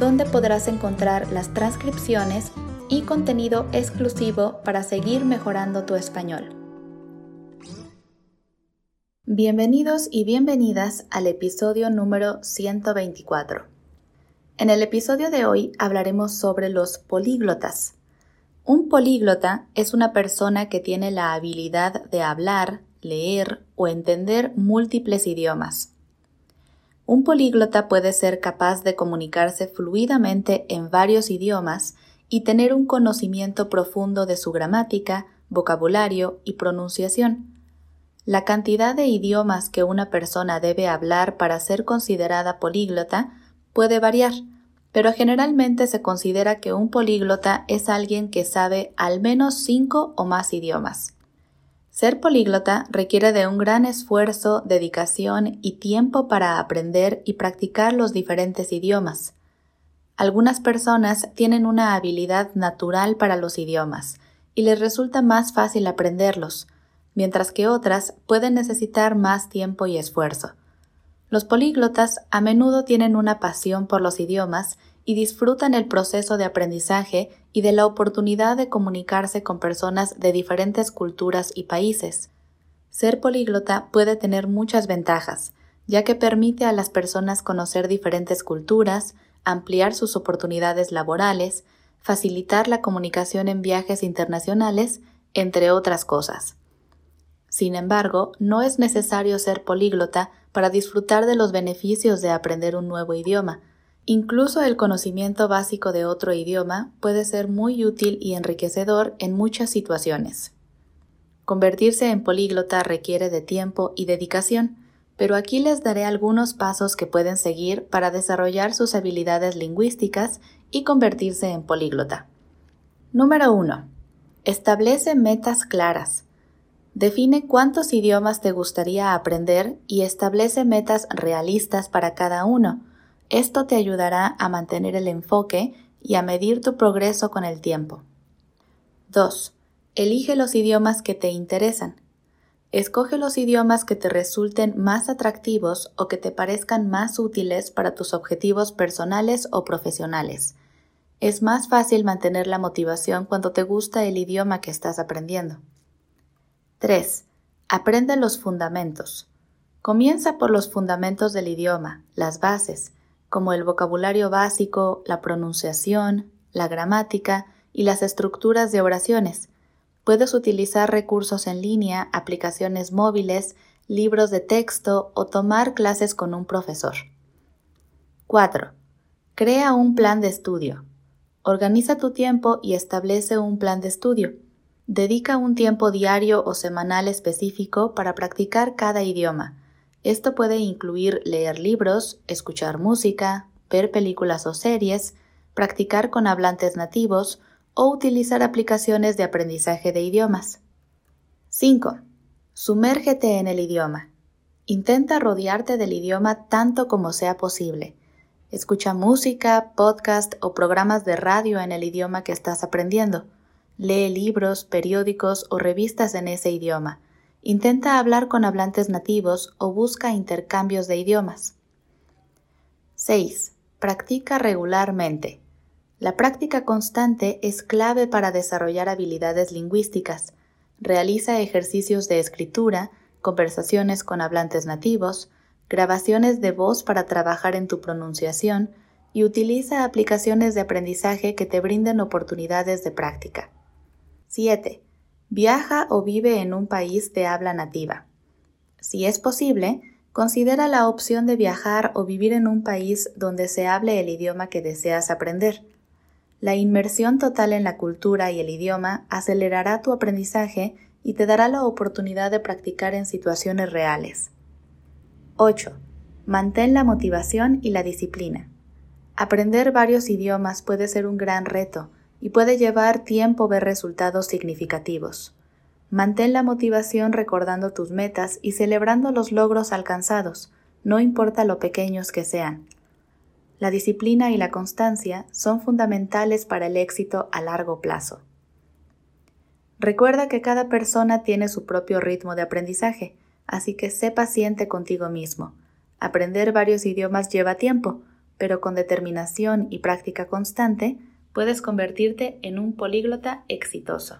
donde podrás encontrar las transcripciones y contenido exclusivo para seguir mejorando tu español. Bienvenidos y bienvenidas al episodio número 124. En el episodio de hoy hablaremos sobre los políglotas. Un políglota es una persona que tiene la habilidad de hablar, leer o entender múltiples idiomas. Un políglota puede ser capaz de comunicarse fluidamente en varios idiomas y tener un conocimiento profundo de su gramática, vocabulario y pronunciación. La cantidad de idiomas que una persona debe hablar para ser considerada políglota puede variar, pero generalmente se considera que un políglota es alguien que sabe al menos cinco o más idiomas. Ser políglota requiere de un gran esfuerzo, dedicación y tiempo para aprender y practicar los diferentes idiomas. Algunas personas tienen una habilidad natural para los idiomas y les resulta más fácil aprenderlos, mientras que otras pueden necesitar más tiempo y esfuerzo. Los políglotas a menudo tienen una pasión por los idiomas y disfrutan el proceso de aprendizaje y de la oportunidad de comunicarse con personas de diferentes culturas y países. Ser políglota puede tener muchas ventajas, ya que permite a las personas conocer diferentes culturas, ampliar sus oportunidades laborales, facilitar la comunicación en viajes internacionales, entre otras cosas. Sin embargo, no es necesario ser políglota para disfrutar de los beneficios de aprender un nuevo idioma, Incluso el conocimiento básico de otro idioma puede ser muy útil y enriquecedor en muchas situaciones. Convertirse en políglota requiere de tiempo y dedicación, pero aquí les daré algunos pasos que pueden seguir para desarrollar sus habilidades lingüísticas y convertirse en políglota. Número 1. Establece metas claras. Define cuántos idiomas te gustaría aprender y establece metas realistas para cada uno esto te ayudará a mantener el enfoque y a medir tu progreso con el tiempo. 2. Elige los idiomas que te interesan. Escoge los idiomas que te resulten más atractivos o que te parezcan más útiles para tus objetivos personales o profesionales. Es más fácil mantener la motivación cuando te gusta el idioma que estás aprendiendo. 3. Aprende los fundamentos. Comienza por los fundamentos del idioma, las bases, como el vocabulario básico, la pronunciación, la gramática y las estructuras de oraciones. Puedes utilizar recursos en línea, aplicaciones móviles, libros de texto o tomar clases con un profesor. 4. Crea un plan de estudio. Organiza tu tiempo y establece un plan de estudio. Dedica un tiempo diario o semanal específico para practicar cada idioma esto puede incluir leer libros, escuchar música, ver películas o series, practicar con hablantes nativos o utilizar aplicaciones de aprendizaje de idiomas. 5. Sumérgete en el idioma. Intenta rodearte del idioma tanto como sea posible. Escucha música, podcast o programas de radio en el idioma que estás aprendiendo. Lee libros, periódicos o revistas en ese idioma Intenta hablar con hablantes nativos o busca intercambios de idiomas. 6. Practica regularmente. La práctica constante es clave para desarrollar habilidades lingüísticas. Realiza ejercicios de escritura, conversaciones con hablantes nativos, grabaciones de voz para trabajar en tu pronunciación y utiliza aplicaciones de aprendizaje que te brinden oportunidades de práctica. 7. Viaja o vive en un país de habla nativa. Si es posible, considera la opción de viajar o vivir en un país donde se hable el idioma que deseas aprender. La inmersión total en la cultura y el idioma acelerará tu aprendizaje y te dará la oportunidad de practicar en situaciones reales. 8. Mantén la motivación y la disciplina. Aprender varios idiomas puede ser un gran reto y puede llevar tiempo ver resultados significativos. Mantén la motivación recordando tus metas y celebrando los logros alcanzados, no importa lo pequeños que sean. La disciplina y la constancia son fundamentales para el éxito a largo plazo. Recuerda que cada persona tiene su propio ritmo de aprendizaje, así que sé paciente contigo mismo. Aprender varios idiomas lleva tiempo, pero con determinación y práctica constante puedes convertirte en un políglota exitoso.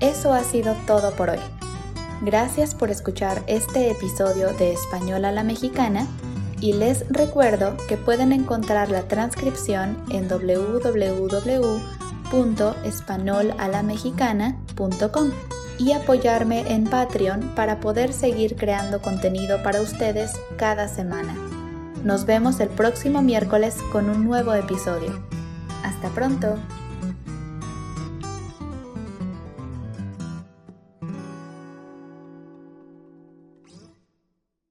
Eso ha sido todo por hoy. Gracias por escuchar este episodio de Español a la Mexicana y les recuerdo que pueden encontrar la transcripción en www www.espanolalamexicana.com y apoyarme en Patreon para poder seguir creando contenido para ustedes cada semana. Nos vemos el próximo miércoles con un nuevo episodio. Hasta pronto.